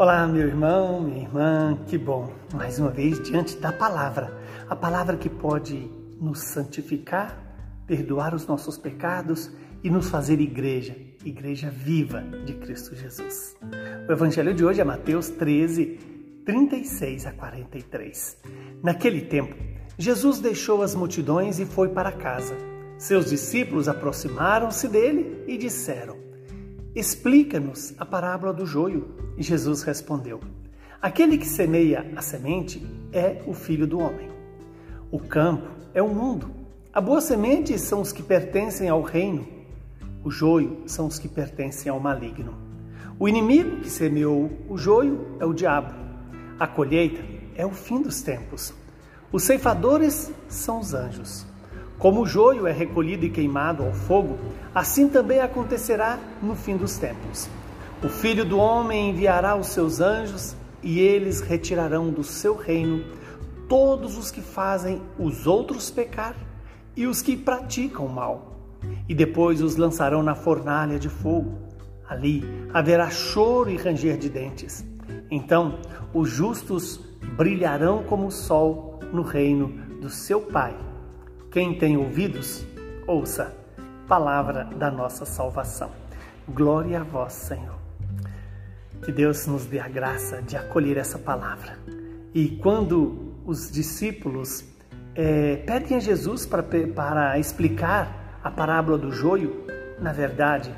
Olá, meu irmão, minha irmã, que bom, mais uma vez diante da palavra, a palavra que pode nos santificar, perdoar os nossos pecados e nos fazer igreja, igreja viva de Cristo Jesus. O evangelho de hoje é Mateus 13, 36 a 43. Naquele tempo, Jesus deixou as multidões e foi para casa. Seus discípulos aproximaram-se dele e disseram: Explica-nos a parábola do joio. E Jesus respondeu: Aquele que semeia a semente é o filho do homem. O campo é o mundo. A boa semente são os que pertencem ao reino. O joio são os que pertencem ao maligno. O inimigo que semeou o joio é o diabo. A colheita é o fim dos tempos. Os ceifadores são os anjos. Como o joio é recolhido e queimado ao fogo, assim também acontecerá no fim dos tempos. O Filho do Homem enviará os seus anjos e eles retirarão do seu reino todos os que fazem os outros pecar e os que praticam mal. E depois os lançarão na fornalha de fogo. Ali haverá choro e ranger de dentes. Então os justos brilharão como o sol no reino do seu Pai. Quem tem ouvidos, ouça, palavra da nossa salvação. Glória a vós, Senhor. Que Deus nos dê a graça de acolher essa palavra. E quando os discípulos é, pedem a Jesus para, para explicar a parábola do joio, na verdade,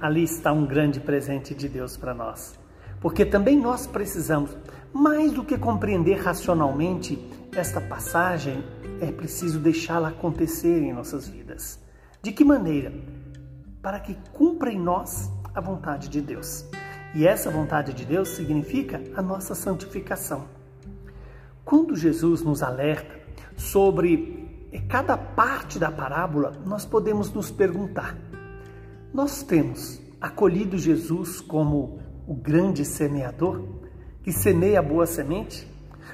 ali está um grande presente de Deus para nós. Porque também nós precisamos, mais do que compreender racionalmente esta passagem, é preciso deixá-la acontecer em nossas vidas. De que maneira? Para que cumpra em nós a vontade de Deus. E essa vontade de Deus significa a nossa santificação. Quando Jesus nos alerta sobre cada parte da parábola, nós podemos nos perguntar: nós temos acolhido Jesus como o grande semeador que semeia a boa semente?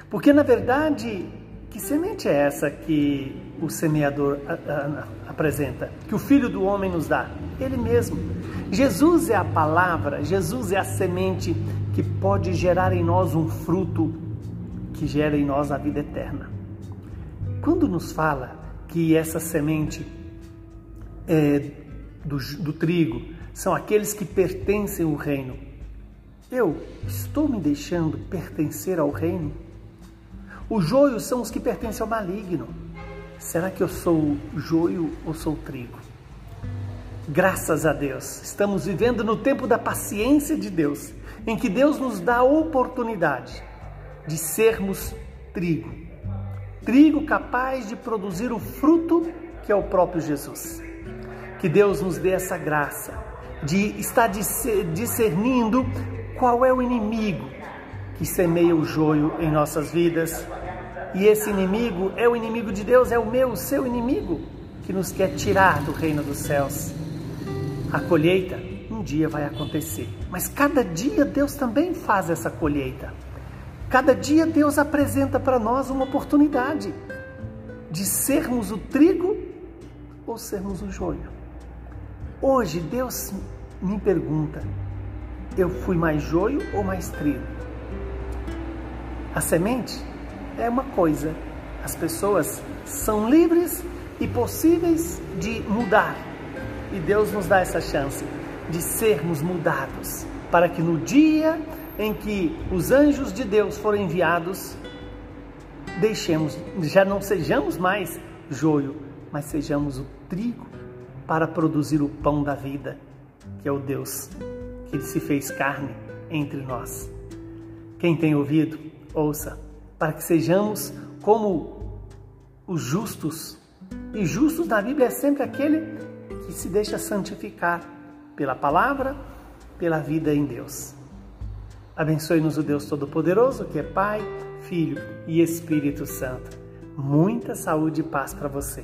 Porque na verdade que semente é essa que o semeador apresenta? Que o Filho do Homem nos dá? Ele mesmo. Jesus é a palavra, Jesus é a semente que pode gerar em nós um fruto que gera em nós a vida eterna. Quando nos fala que essa semente é do, do trigo são aqueles que pertencem ao reino, eu estou me deixando pertencer ao reino? Os joios são os que pertencem ao maligno. Será que eu sou joio ou sou trigo? Graças a Deus, estamos vivendo no tempo da paciência de Deus, em que Deus nos dá a oportunidade de sermos trigo. Trigo capaz de produzir o fruto que é o próprio Jesus. Que Deus nos dê essa graça de estar discernindo qual é o inimigo que semeia o joio em nossas vidas e esse inimigo é o inimigo de Deus, é o meu, o seu inimigo, que nos quer tirar do reino dos céus. A colheita um dia vai acontecer, mas cada dia Deus também faz essa colheita. Cada dia Deus apresenta para nós uma oportunidade de sermos o trigo ou sermos o joio. Hoje Deus me pergunta: eu fui mais joio ou mais trigo? A semente é uma coisa. As pessoas são livres e possíveis de mudar. E Deus nos dá essa chance de sermos mudados, para que no dia em que os anjos de Deus forem enviados, deixemos, já não sejamos mais joio, mas sejamos o trigo para produzir o pão da vida, que é o Deus que se fez carne entre nós. Quem tem ouvido, ouça para que sejamos como os justos. E justos na Bíblia é sempre aquele que se deixa santificar pela palavra, pela vida em Deus. Abençoe-nos o Deus Todo-Poderoso, que é Pai, Filho e Espírito Santo. Muita saúde e paz para você.